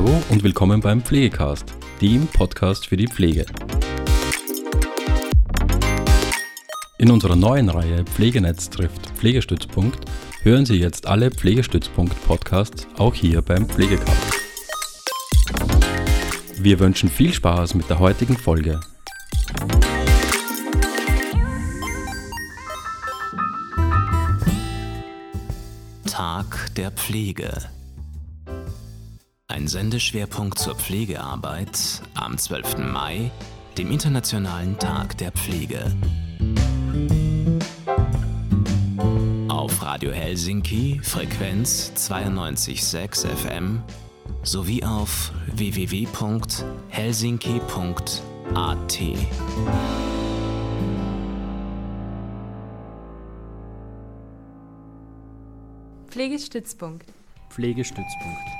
Hallo und willkommen beim Pflegecast, dem Podcast für die Pflege. In unserer neuen Reihe Pflegenetz trifft Pflegestützpunkt hören Sie jetzt alle Pflegestützpunkt-Podcasts auch hier beim Pflegecast. Wir wünschen viel Spaß mit der heutigen Folge. Tag der Pflege. Ein Sendeschwerpunkt zur Pflegearbeit am 12. Mai, dem Internationalen Tag der Pflege. Auf Radio Helsinki, Frequenz 92.6 FM sowie auf www.helsinki.at. Pflegestützpunkt. Pflegestützpunkt.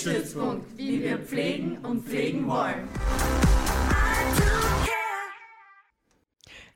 Pflegestützpunkt, wie wir pflegen und pflegen wollen.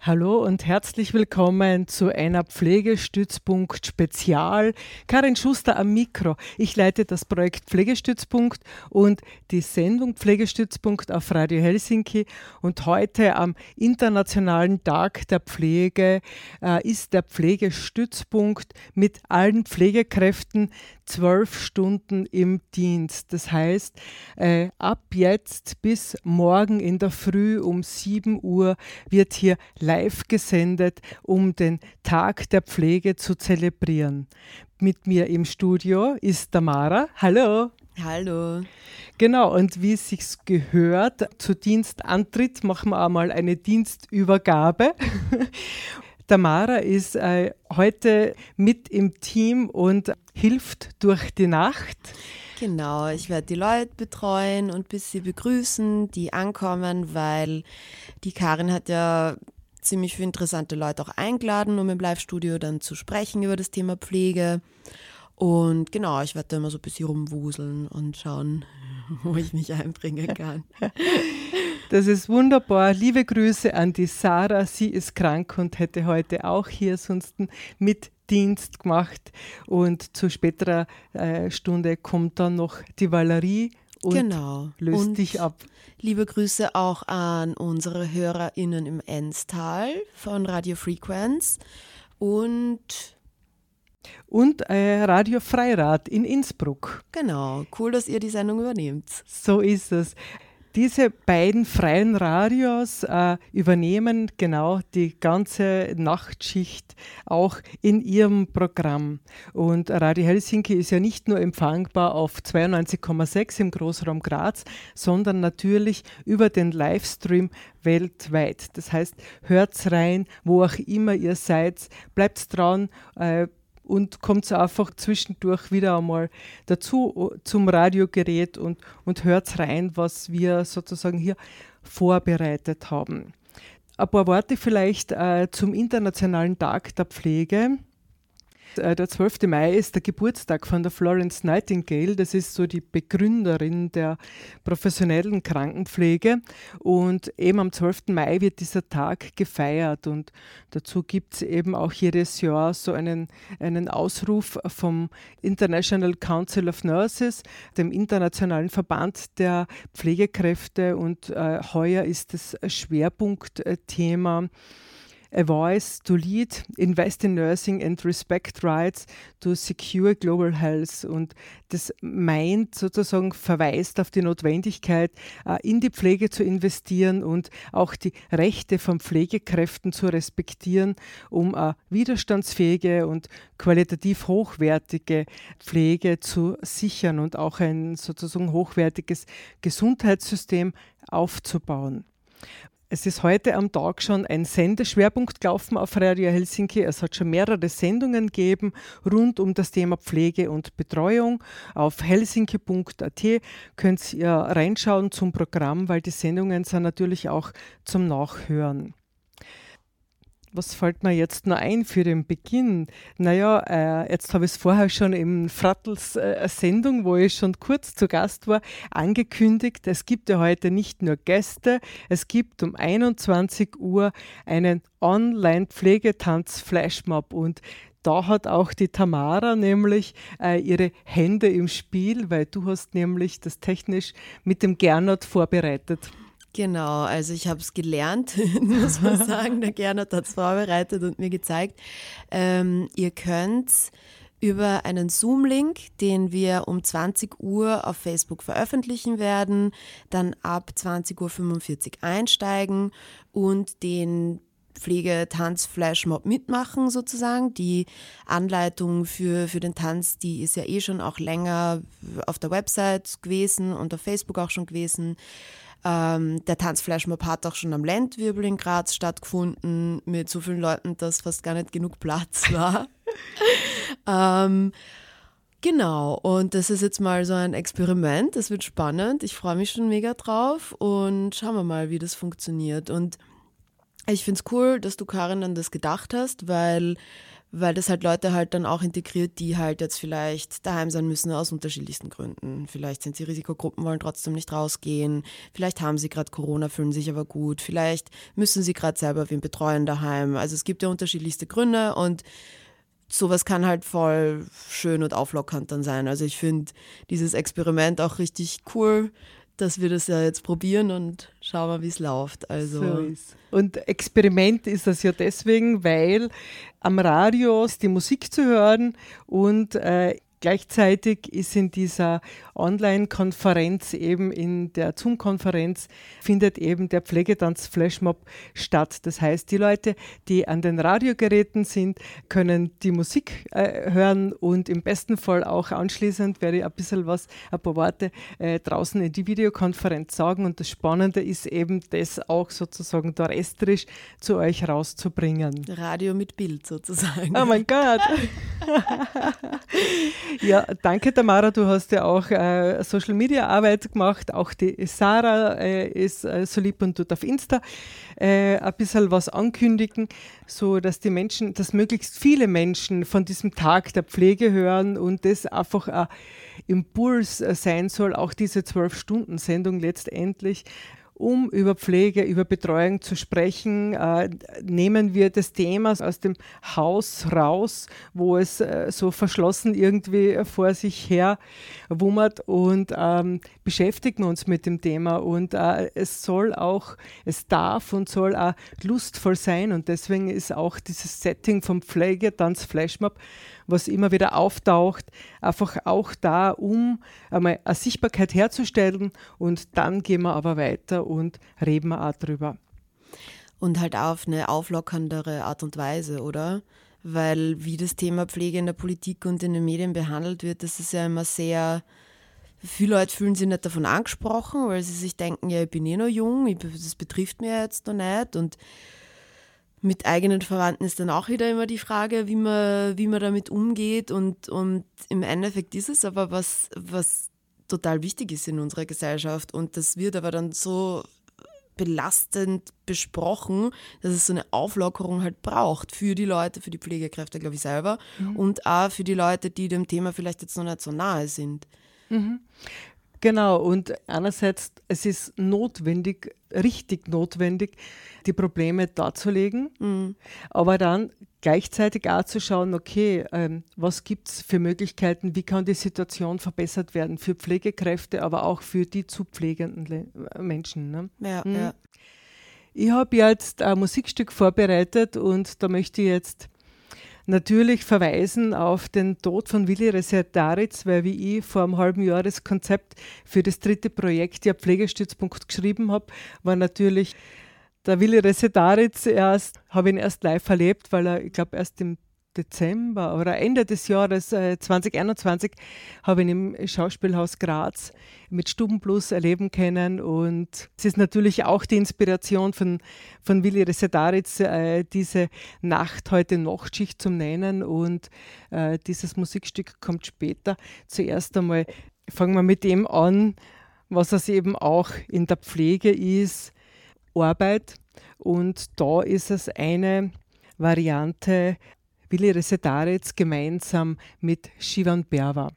Hallo und herzlich willkommen zu einer Pflegestützpunkt Spezial. Karin Schuster am Mikro. Ich leite das Projekt Pflegestützpunkt und die Sendung Pflegestützpunkt auf Radio Helsinki. Und heute am Internationalen Tag der Pflege äh, ist der Pflegestützpunkt mit allen Pflegekräften zwölf Stunden im Dienst. Das heißt, äh, ab jetzt bis morgen in der Früh um 7 Uhr wird hier live gesendet, um den Tag der Pflege zu zelebrieren. Mit mir im Studio ist Tamara. Hallo. Hallo. Genau, und wie es sich gehört, zu Dienstantritt machen wir einmal eine Dienstübergabe. Tamara ist äh, heute mit im Team und hilft durch die Nacht. Genau, ich werde die Leute betreuen und bis sie begrüßen, die ankommen, weil die Karin hat ja ziemlich viele interessante Leute auch eingeladen, um im Live-Studio dann zu sprechen über das Thema Pflege. Und genau, ich werde da immer so ein bisschen rumwuseln und schauen, wo ich mich einbringen kann. Das ist wunderbar. Liebe Grüße an die Sarah. Sie ist krank und hätte heute auch hier sonst mit Dienst gemacht. Und zu späterer äh, Stunde kommt dann noch die Valerie und genau. löst und dich ab. Liebe Grüße auch an unsere HörerInnen im Enstal von Radio Frequenz und und äh, Radio Freirad in Innsbruck. Genau, cool, dass ihr die Sendung übernehmt. So ist es. Diese beiden freien Radios äh, übernehmen genau die ganze Nachtschicht auch in ihrem Programm. Und Radio Helsinki ist ja nicht nur empfangbar auf 92,6 im Großraum Graz, sondern natürlich über den Livestream weltweit. Das heißt, hört's rein, wo auch immer ihr seid, bleibt dran. Äh, und kommt einfach zwischendurch wieder einmal dazu zum Radiogerät und, und hört rein, was wir sozusagen hier vorbereitet haben. Ein paar Worte vielleicht äh, zum Internationalen Tag der Pflege. Äh, der 12. Mai ist der Geburtstag von der Florence Nightingale. Das ist so die Begründerin der professionellen Krankenpflege. Und eben am 12. Mai wird dieser Tag gefeiert. Und dazu gibt es eben auch jedes Jahr so einen, einen Ausruf vom International Council of Nurses, dem internationalen Verband der Pflegekräfte. Und äh, heuer ist das Schwerpunktthema a voice to lead, invest in nursing and respect rights to secure global health. Und das meint sozusagen, verweist auf die Notwendigkeit, äh, in die Pflege zu investieren und auch die Rechte von Pflegekräften zu respektieren, um eine widerstandsfähige und qualitativ hochwertige Pflege zu sichern und auch ein sozusagen hochwertiges Gesundheitssystem aufzubauen. Es ist heute am Tag schon ein Sendeschwerpunkt gelaufen auf Radio Helsinki. Es hat schon mehrere Sendungen gegeben rund um das Thema Pflege und Betreuung. Auf helsinki.at könnt ihr reinschauen zum Programm, weil die Sendungen sind natürlich auch zum Nachhören was fällt mir jetzt noch ein für den Beginn? Naja, äh, jetzt habe ich es vorher schon im Frattels äh, Sendung, wo ich schon kurz zu Gast war, angekündigt. Es gibt ja heute nicht nur Gäste, es gibt um 21 Uhr einen Online-Pflegetanz-Flashmob und da hat auch die Tamara nämlich äh, ihre Hände im Spiel, weil du hast nämlich das technisch mit dem Gernot vorbereitet. Genau, also ich habe es gelernt, muss man sagen. Der Gernot hat es vorbereitet und mir gezeigt. Ähm, ihr könnt über einen Zoom-Link, den wir um 20 Uhr auf Facebook veröffentlichen werden, dann ab 20.45 Uhr einsteigen und den Pflegetanz-Flashmob mitmachen sozusagen. Die Anleitung für, für den Tanz, die ist ja eh schon auch länger auf der Website gewesen und auf Facebook auch schon gewesen. Ähm, der Tanzflashmob hat auch schon am Landwirbel in Graz stattgefunden, mit so vielen Leuten, dass fast gar nicht genug Platz war. ähm, genau, und das ist jetzt mal so ein Experiment. Das wird spannend. Ich freue mich schon mega drauf und schauen wir mal, wie das funktioniert. Und ich finde es cool, dass du Karin an das gedacht hast, weil weil das halt Leute halt dann auch integriert, die halt jetzt vielleicht daheim sein müssen aus unterschiedlichsten Gründen. Vielleicht sind sie Risikogruppen, wollen trotzdem nicht rausgehen. Vielleicht haben sie gerade Corona, fühlen sich aber gut. Vielleicht müssen sie gerade selber wen betreuen daheim. Also es gibt ja unterschiedlichste Gründe und sowas kann halt voll schön und auflockernd dann sein. Also ich finde dieses Experiment auch richtig cool dass wir das ja jetzt probieren und schauen wir, wie es läuft. Also. So und Experiment ist das ja deswegen, weil am Radio ist die Musik zu hören und äh, Gleichzeitig ist in dieser Online-Konferenz, eben in der Zoom-Konferenz, findet eben der Pflegetanz-Flashmob statt. Das heißt, die Leute, die an den Radiogeräten sind, können die Musik äh, hören und im besten Fall auch anschließend werde ich ein bisschen was, ein paar Worte äh, draußen in die Videokonferenz sagen. Und das Spannende ist eben, das auch sozusagen terrestrisch zu euch rauszubringen. Radio mit Bild sozusagen. Oh mein Gott! Ja, danke Tamara, du hast ja auch äh, Social Media Arbeit gemacht. Auch die Sarah äh, ist äh, so lieb und tut auf Insta äh, ein bisschen was ankündigen, so dass die Menschen, dass möglichst viele Menschen von diesem Tag der Pflege hören und das einfach ein Impuls sein soll, auch diese zwölf Stunden Sendung letztendlich um über Pflege, über Betreuung zu sprechen, äh, nehmen wir das Thema aus dem Haus raus, wo es äh, so verschlossen irgendwie vor sich her wummert und ähm, beschäftigen uns mit dem Thema. Und äh, es soll auch, es darf und soll auch lustvoll sein. Und deswegen ist auch dieses Setting vom Pflegetanz Flashmob was immer wieder auftaucht, einfach auch da, um einmal eine Sichtbarkeit herzustellen und dann gehen wir aber weiter und reden wir auch drüber. Und halt auf eine auflockerndere Art und Weise, oder? Weil wie das Thema Pflege in der Politik und in den Medien behandelt wird, das ist ja immer sehr, viele Leute fühlen sich nicht davon angesprochen, weil sie sich denken, ja, ich bin eh noch jung, das betrifft mir jetzt noch nicht und mit eigenen Verwandten ist dann auch wieder immer die Frage, wie man, wie man damit umgeht. Und, und im Endeffekt ist es aber was, was total wichtig ist in unserer Gesellschaft. Und das wird aber dann so belastend besprochen, dass es so eine Auflockerung halt braucht für die Leute, für die Pflegekräfte, glaube ich, selber mhm. und auch für die Leute, die dem Thema vielleicht jetzt noch nicht so nahe sind. Mhm. Genau, und einerseits, es ist notwendig, richtig notwendig, die Probleme darzulegen, mhm. aber dann gleichzeitig auch zu schauen, okay, ähm, was gibt es für Möglichkeiten, wie kann die Situation verbessert werden für Pflegekräfte, aber auch für die zu pflegenden Le Menschen. Ne? Ja, mhm. ja. Ich habe jetzt ein Musikstück vorbereitet und da möchte ich jetzt natürlich verweisen auf den Tod von Willi Reserdaritz, weil wie ich vor einem halben Jahr das Konzept für das dritte Projekt, ja Pflegestützpunkt, geschrieben habe, war natürlich der Willi Resedaritz erst, habe ihn erst live erlebt, weil er, ich glaube, erst im Dezember oder Ende des Jahres äh, 2021 habe ich im Schauspielhaus Graz mit Stubenplus erleben können. Und es ist natürlich auch die Inspiration von, von Willi Resetaritz, äh, diese Nacht heute Nachtschicht zum Nennen. Und äh, dieses Musikstück kommt später. Zuerst einmal fangen wir mit dem an, was es eben auch in der Pflege ist, Arbeit. Und da ist es eine Variante Willi Resetaritz gemeinsam mit Shivan Berwa.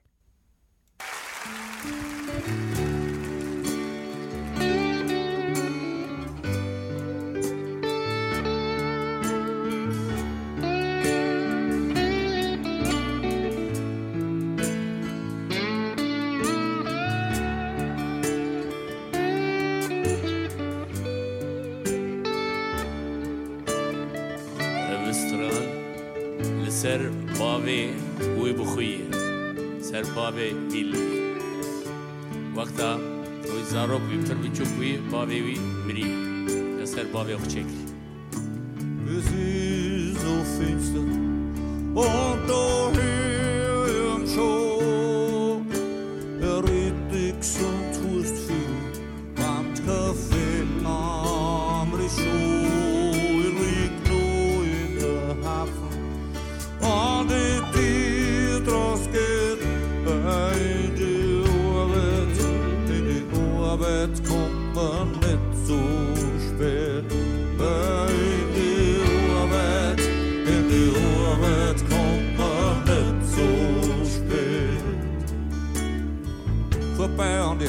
سرپاوی بوی بخویی. سرپاوی بیل وقتا روی زاروک بیم تر بچو بوی باوی وی مری سرپاوی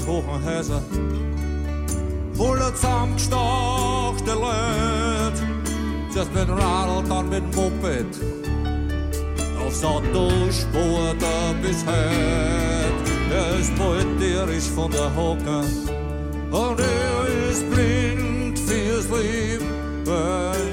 vorbei an die hohen Häuser voller zusammengestachte Leute zuerst mit Radl, dann mit Moped aufs Autospur da bis heut. Er ist poetisch von der Hocke und er ist blind fürs Leben.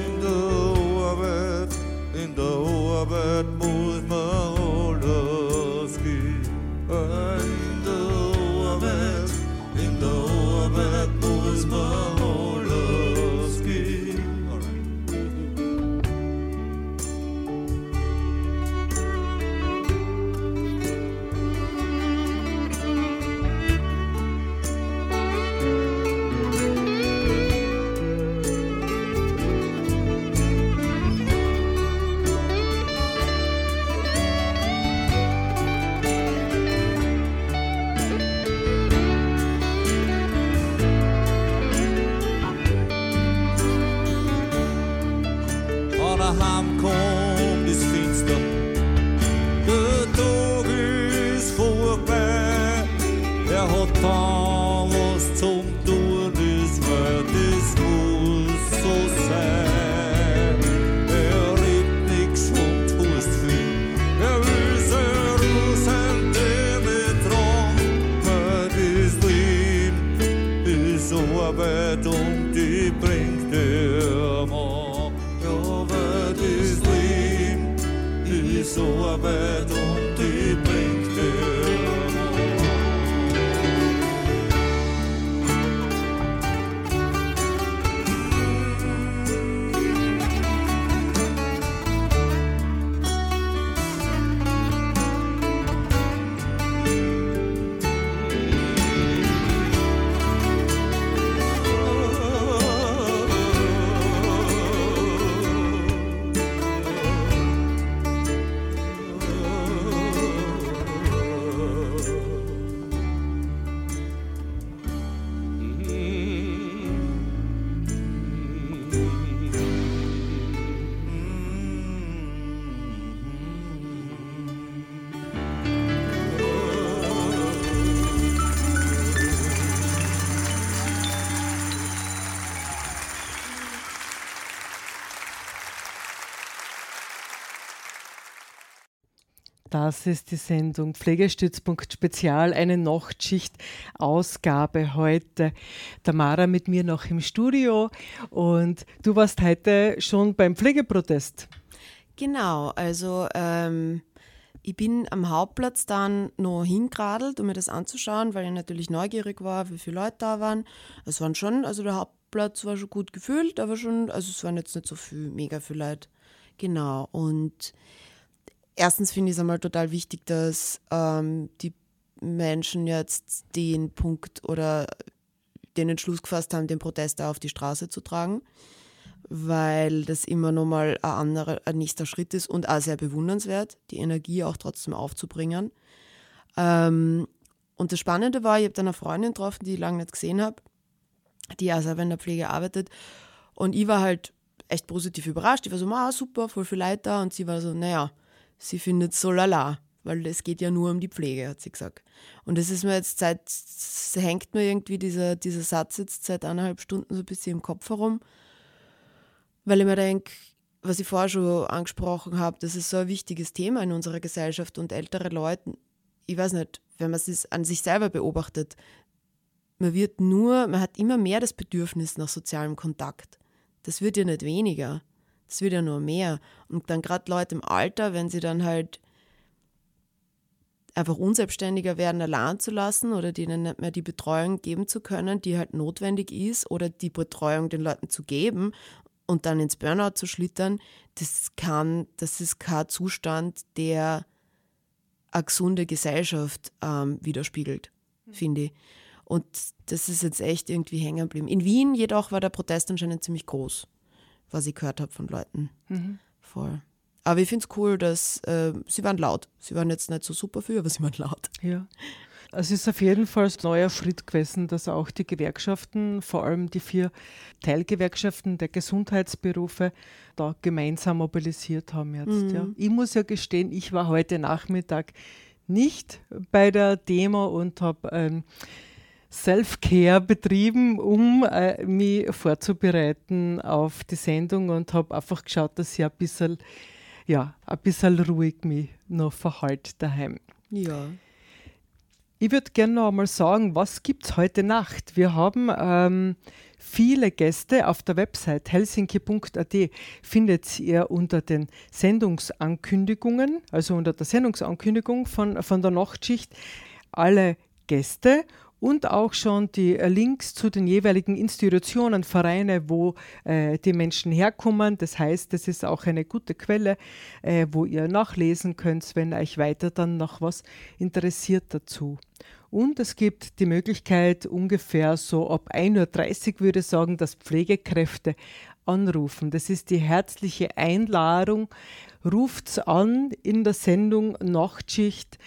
Das ist die Sendung Pflegestützpunkt Spezial, eine Nachtschicht-Ausgabe heute. Tamara mit mir noch im Studio und du warst heute schon beim Pflegeprotest. Genau, also ähm, ich bin am Hauptplatz dann noch hingeradelt, um mir das anzuschauen, weil ich natürlich neugierig war, wie viele Leute da waren. Es waren schon, also der Hauptplatz war schon gut gefüllt, aber schon, also es waren jetzt nicht so viel, mega viele Leute. Genau, und erstens finde ich es einmal total wichtig, dass ähm, die Menschen jetzt den Punkt oder den Entschluss gefasst haben, den Protest auf die Straße zu tragen, weil das immer nochmal ein anderer, ein nächster Schritt ist und auch sehr bewundernswert, die Energie auch trotzdem aufzubringen. Ähm, und das Spannende war, ich habe dann eine Freundin getroffen, die ich lange nicht gesehen habe, die auch selber in der Pflege arbeitet. Und ich war halt echt positiv überrascht. Ich war so, ah, super, voll viel Leute da. Und sie war so, naja, sie findet so lala, weil es geht ja nur um die Pflege, hat sie gesagt. Und das ist mir jetzt seit, hängt mir irgendwie dieser, dieser Satz jetzt seit eineinhalb Stunden so ein bisschen im Kopf herum, weil ich mir denke, was ich vorher schon angesprochen habe, das ist so ein wichtiges Thema in unserer Gesellschaft und ältere Leute, ich weiß nicht, wenn man es an sich selber beobachtet, man wird nur, man hat immer mehr das Bedürfnis nach sozialem Kontakt. Das wird ja nicht weniger, das wird ja nur mehr. Und dann gerade Leute im Alter, wenn sie dann halt einfach unselbstständiger werden, allein zu lassen oder denen nicht mehr die Betreuung geben zu können, die halt notwendig ist, oder die Betreuung den Leuten zu geben und dann ins Burnout zu schlittern, das kann, das ist kein Zustand, der eine gesunde Gesellschaft ähm, widerspiegelt, mhm. finde ich. Und das ist jetzt echt irgendwie hängen geblieben. In Wien jedoch war der Protest anscheinend ziemlich groß, was ich gehört habe von Leuten. Mhm. Voll. Aber ich finde es cool, dass äh, sie waren laut. Sie waren jetzt nicht so super viel, aber sie waren laut. Ja. Es ist auf jeden Fall ein neuer Schritt gewesen, dass auch die Gewerkschaften, vor allem die vier Teilgewerkschaften der Gesundheitsberufe, da gemeinsam mobilisiert haben jetzt. Mhm. Ja. Ich muss ja gestehen, ich war heute Nachmittag nicht bei der Demo und habe ähm, Self-Care betrieben, um äh, mich vorzubereiten auf die Sendung und habe einfach geschaut, dass ich ein bisschen ja, ein bisschen ruhig mich noch verhalte daheim. Ja. Ich würde gerne noch einmal sagen, was gibt es heute Nacht? Wir haben ähm, viele Gäste auf der Website helsinki.at findet ihr unter den Sendungsankündigungen, also unter der Sendungsankündigung von, von der Nachtschicht, alle Gäste und auch schon die äh, Links zu den jeweiligen Institutionen, Vereine, wo äh, die Menschen herkommen. Das heißt, das ist auch eine gute Quelle, äh, wo ihr nachlesen könnt, wenn euch weiter dann noch was interessiert dazu. Und es gibt die Möglichkeit, ungefähr so ab 1.30 Uhr würde ich sagen, dass Pflegekräfte anrufen. Das ist die herzliche Einladung. Ruft's an in der Sendung Nachtschicht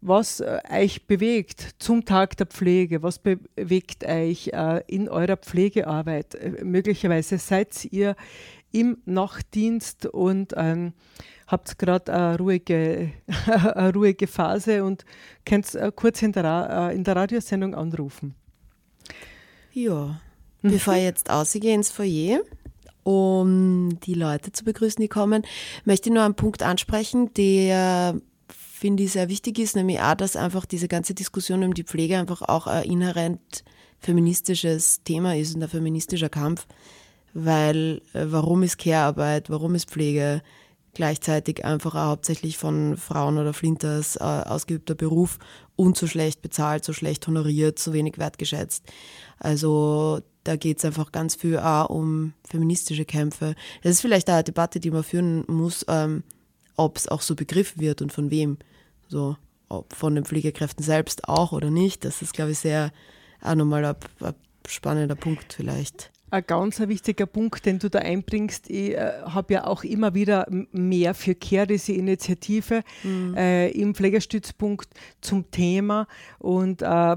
was äh, euch bewegt zum Tag der Pflege, was bewegt euch äh, in eurer Pflegearbeit. Äh, möglicherweise seid ihr im Nachtdienst und ähm, habt gerade eine ruhige, eine ruhige Phase und könnt kurz in der, in der Radiosendung anrufen. Ja, mhm. bevor ich jetzt ausgehe ins Foyer, um die Leute zu begrüßen, die kommen, möchte ich nur einen Punkt ansprechen, der finde ich, sehr wichtig ist, nämlich auch, dass einfach diese ganze Diskussion um die Pflege einfach auch ein inhärent feministisches Thema ist und ein feministischer Kampf, weil äh, warum ist Care-Arbeit, warum ist Pflege gleichzeitig einfach auch hauptsächlich von Frauen oder Flinters äh, ausgeübter Beruf und so schlecht bezahlt, so schlecht honoriert, so wenig wertgeschätzt. Also da geht es einfach ganz viel auch um feministische Kämpfe. Das ist vielleicht auch eine Debatte, die man führen muss, ähm, ob es auch so begriffen wird und von wem. So, ob von den Pflegekräften selbst auch oder nicht. Das ist, glaube ich, sehr auch nochmal ein, ein spannender Punkt vielleicht. Ein ganz wichtiger Punkt, den du da einbringst. Ich äh, habe ja auch immer wieder mehr für Care, diese Initiative mhm. äh, im Pflegestützpunkt zum Thema. Und äh,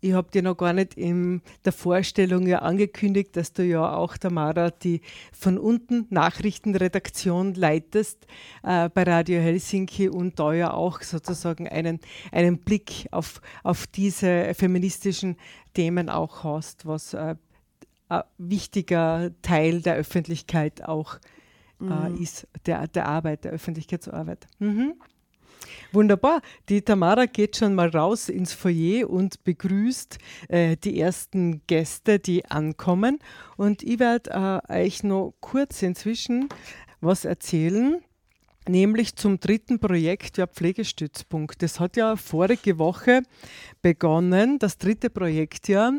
ich habe dir noch gar nicht in der Vorstellung ja angekündigt, dass du ja auch, Tamara, die von unten Nachrichtenredaktion leitest äh, bei Radio Helsinki und da ja auch sozusagen einen, einen Blick auf, auf diese feministischen Themen auch hast, was äh, ein wichtiger Teil der Öffentlichkeit auch äh, mhm. ist, der, der Arbeit, der Öffentlichkeitsarbeit. Mhm. Wunderbar. Die Tamara geht schon mal raus ins Foyer und begrüßt äh, die ersten Gäste, die ankommen. Und ich werde äh, euch noch kurz inzwischen was erzählen nämlich zum dritten Projekt der Pflegestützpunkt. Das hat ja vorige Woche begonnen, das dritte Projektjahr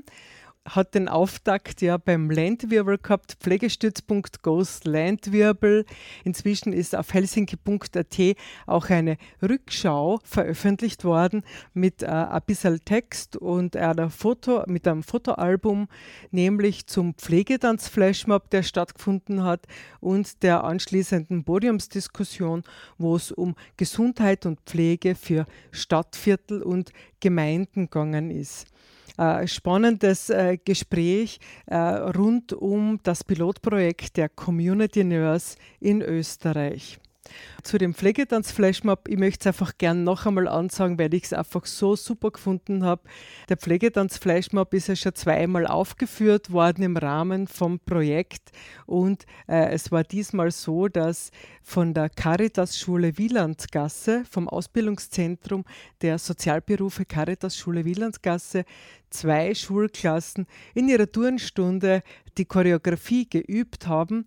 hat den Auftakt ja beim Landwirbel gehabt, Pflegestützpunkt Ghost Landwirbel. Inzwischen ist auf helsinki.at auch eine Rückschau veröffentlicht worden mit äh, ein bisschen Text und einer Foto, mit einem Fotoalbum, nämlich zum Pflegetanz-Flashmob, der stattgefunden hat und der anschließenden Podiumsdiskussion, wo es um Gesundheit und Pflege für Stadtviertel und Gemeinden gegangen ist äh, spannendes äh, Gespräch äh, rund um das Pilotprojekt der Community Nurse in Österreich. Zu dem Pflegetanz-Flashmob, ich möchte es einfach gern noch einmal ansagen, weil ich es einfach so super gefunden habe. Der Pflegetanz-Flashmob ist ja schon zweimal aufgeführt worden im Rahmen vom Projekt und äh, es war diesmal so, dass von der Caritas-Schule Wielandgasse, vom Ausbildungszentrum der Sozialberufe Caritas-Schule Wielandgasse, zwei Schulklassen in ihrer Turnstunde die Choreografie geübt haben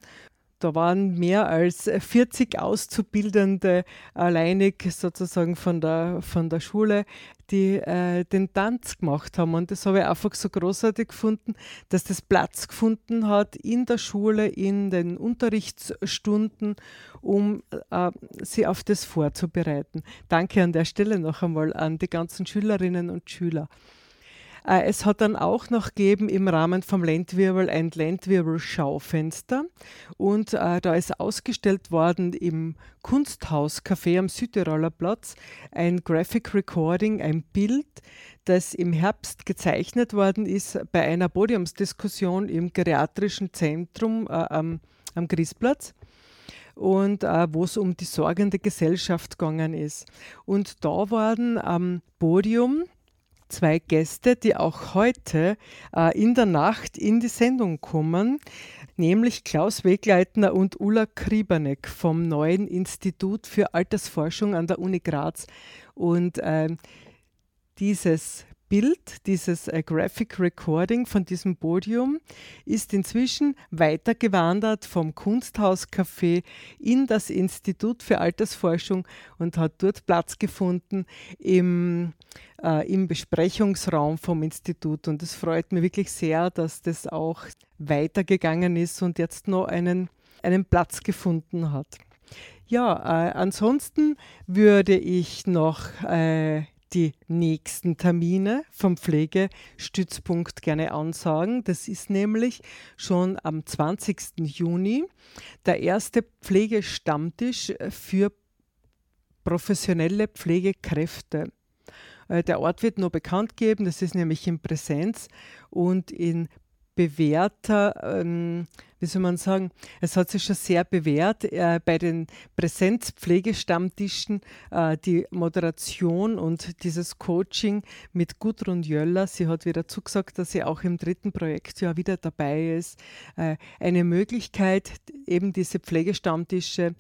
da waren mehr als 40 Auszubildende alleinig sozusagen von der, von der Schule, die äh, den Tanz gemacht haben. Und das habe ich einfach so großartig gefunden, dass das Platz gefunden hat in der Schule, in den Unterrichtsstunden, um äh, sie auf das vorzubereiten. Danke an der Stelle noch einmal an die ganzen Schülerinnen und Schüler. Äh, es hat dann auch noch gegeben im Rahmen vom Landwirbel ein Landwirbel-Schaufenster und äh, da ist ausgestellt worden im Kunsthaus-Café am Südtiroler Platz ein Graphic Recording, ein Bild, das im Herbst gezeichnet worden ist bei einer Podiumsdiskussion im Geriatrischen Zentrum äh, am, am und äh, wo es um die sorgende Gesellschaft gegangen ist. Und da waren am Podium zwei Gäste, die auch heute äh, in der Nacht in die Sendung kommen, nämlich Klaus Wegleitner und Ulla Krieberneck vom neuen Institut für Altersforschung an der Uni Graz. Und äh, dieses Bild, dieses äh, Graphic Recording von diesem Podium, ist inzwischen weitergewandert vom Kunsthauscafé in das Institut für Altersforschung und hat dort Platz gefunden im, äh, im Besprechungsraum vom Institut. Und es freut mich wirklich sehr, dass das auch weitergegangen ist und jetzt noch einen, einen Platz gefunden hat. Ja, äh, ansonsten würde ich noch äh, die nächsten Termine vom Pflegestützpunkt gerne ansagen. Das ist nämlich schon am 20. Juni der erste Pflegestammtisch für professionelle Pflegekräfte. Äh, der Ort wird nur bekannt geben, das ist nämlich in Präsenz und in bewährter, ähm, wie soll man sagen, es hat sich schon sehr bewährt äh, bei den Präsenzpflegestammtischen äh, die Moderation und dieses Coaching mit Gudrun Jöller. Sie hat wieder zugesagt, dass sie auch im dritten Projektjahr wieder dabei ist. Äh, eine Möglichkeit, eben diese Pflegestammtische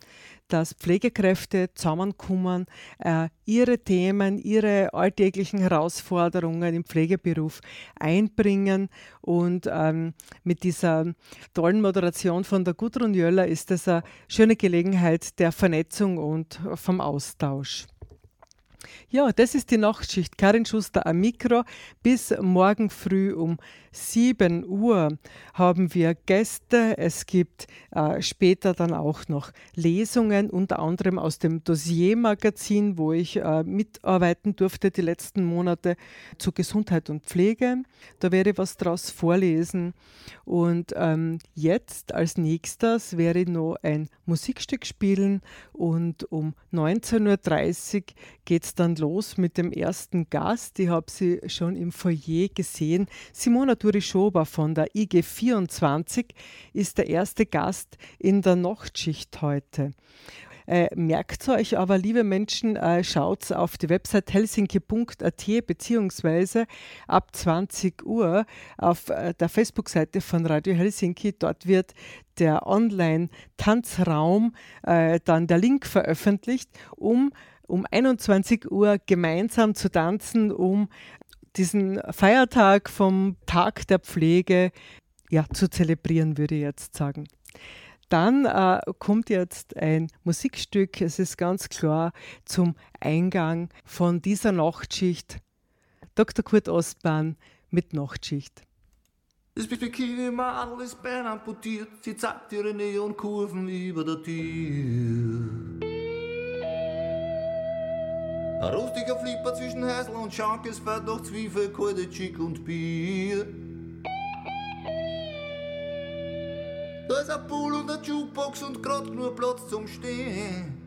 dass Pflegekräfte zusammenkommen, äh, ihre Themen, ihre alltäglichen Herausforderungen im Pflegeberuf einbringen. Und ähm, mit dieser tollen Moderation von der Gudrun Jöller ist das eine schöne Gelegenheit der Vernetzung und vom Austausch. Ja, das ist die Nachtschicht. Karin Schuster am Mikro. Bis morgen früh um 7 Uhr haben wir Gäste. Es gibt äh, später dann auch noch Lesungen, unter anderem aus dem Dossier-Magazin, wo ich äh, mitarbeiten durfte die letzten Monate zu Gesundheit und Pflege. Da werde ich was draus vorlesen. Und ähm, jetzt als nächstes werde ich noch ein Musikstück spielen und um 19.30 Uhr geht es dann los mit dem ersten Gast. Ich habe sie schon im Foyer gesehen. Simona Turischoba von der IG24 ist der erste Gast in der Nachtschicht heute. Äh, merkt euch aber, liebe Menschen, äh, schaut auf die Website helsinki.at beziehungsweise ab 20 Uhr auf äh, der Facebook-Seite von Radio Helsinki. Dort wird der Online-Tanzraum, äh, dann der Link veröffentlicht, um um 21 Uhr gemeinsam zu tanzen, um diesen Feiertag vom Tag der Pflege ja, zu zelebrieren, würde ich jetzt sagen. Dann äh, kommt jetzt ein Musikstück, es ist ganz klar zum Eingang von dieser Nachtschicht. Dr. Kurt Ostbahn mit Nachtschicht. Das Bikini-Madel ist Bein amputiert, sie zeigt ihre Neonkurven über der Tür. Ein rustiger Flipper zwischen Häusl und Schankes fährt durch Zwiebel, kalte Chick und Bier. Da ist ein Pool und eine Jukebox und grad nur Platz zum Stehen.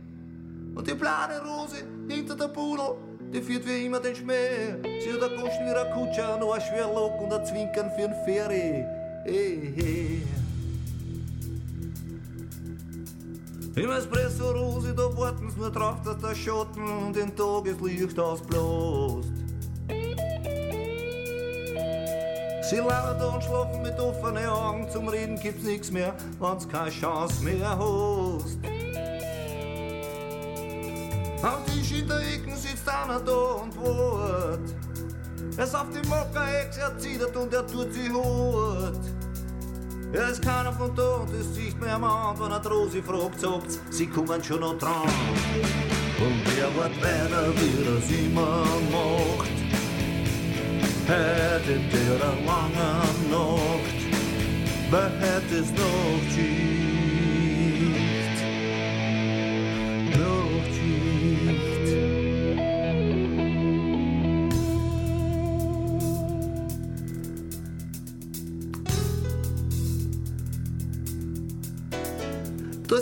Und die kleine Rose hinter der Pudel, die führt wie immer den Schmäh. Sie hat ein Goschen wie ein Kutscher, noch ein Schwerlock und ein Zwinkern für ein Ferry. Hey, hey. Im Espresso Rose, da warten sie nur drauf, dass der Schatten den Tageslicht ausbläst. Sie lauern da und schlafen mit offenen Augen, zum Reden gibt's nix mehr, wenn's keine Chance mehr hast. Am Tisch in der Ecke sitzt einer da und wart. Ist auf die Mockerex, er zittert und er tut sie hart. Ist keiner von das sieht mir am an, wenn er Rosi fragt, sagt's, sie kommen schon noch dran. Und wer wird weiter, wie er es immer macht. In der langen Nacht, wer hätte es noch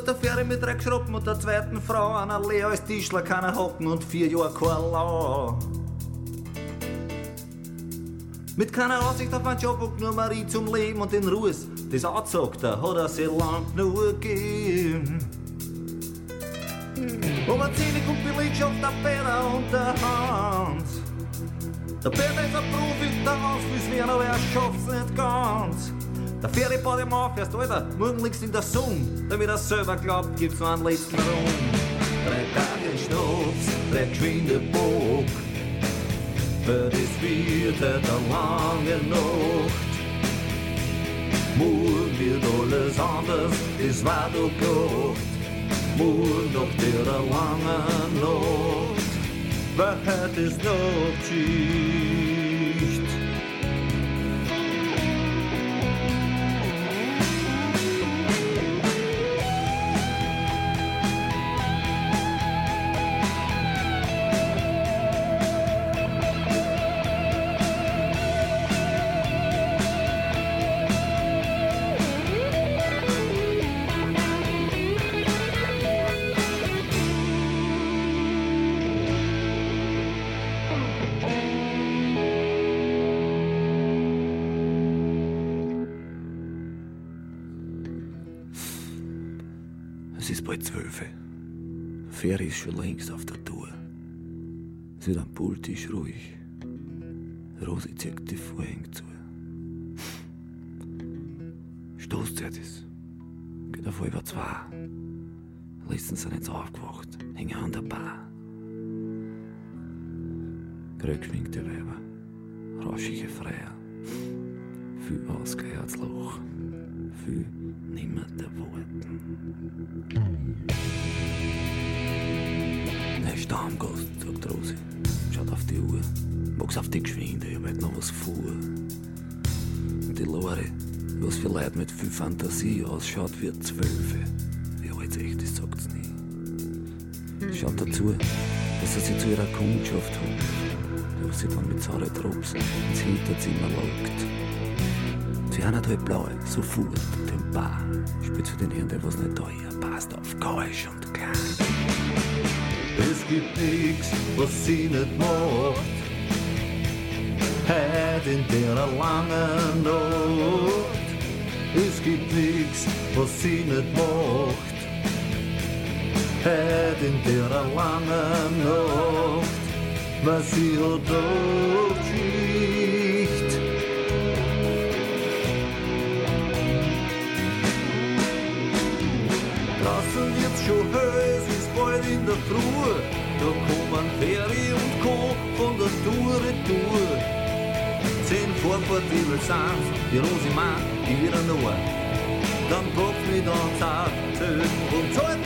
Ist der Ferry mit drei Geschruppen und der zweiten Frau, einer leer als Tischler, keiner hocken und vier Jahre kein Lau. Mit keiner Aussicht auf einen Job und nur Marie zum Leben und den Ruhes. Das Anzugte hat er sich lang nur gegeben. Um ein Zinnig und Belegschaft der Peter und der Hans. Der Peter ist ein Profi, der Ausfluss werden, aber er schafft's nicht ganz. Der Ferry baut ihm auf, erst Alter, morgen liegst in der Sonne. Damit er selber glaubt, gibt's noch einen letzten Rum. Drei Tage Schnaps, drei geschwinde Bock. Für das wird eine lange Nacht. Morgen wird alles anders, das war doch gedacht. Morgen nach der langen Nacht, wer hat es noch Es ist bald zwölf. Ferry ist schon längst auf der Tour. Sie wird am Pooltisch ruhig. Rosi zieht die Vorhänge zu. Stoßzeit ist. Geht auf halb zwei. Letztens sind jetzt aufgewacht. Hängen an der Bar. Gröckschminkte Weiber. Rauschige Freier. Viel ausgeherztes Loch. Nimmer der Worten. Er ist da am Gast, sagt Rosi. Schaut auf die Uhr. Mag's auf die Geschwinde, ich heute noch was vor. Und die Lore, was für Leute mit viel Fantasie ausschaut eine Zwölfe. Wie alt echt ist, sagt's nie. Schaut dazu, dass er sie zu ihrer Kundschaft holt. Dass sie dann mit saure Drops ins Hinterzimmer lockt. Sie eineinhalb Blaue, sofort, den Bar. Spielt für den Herrn, der was nicht ist. Passt auf, keusch und klein. Es gibt nix, was sie nicht macht. Heute in der langen Nacht. Es gibt nix, was sie nicht macht. Heute in der langen Nacht. Was sie hat Schicht. Bald in der Früh. Da kommen Ferry und Co. von der Tour Tour. Zehn Vorportivel sind's, die Rosi meint, die wieder nur. Dann kommt mit ans Zelt und zahlt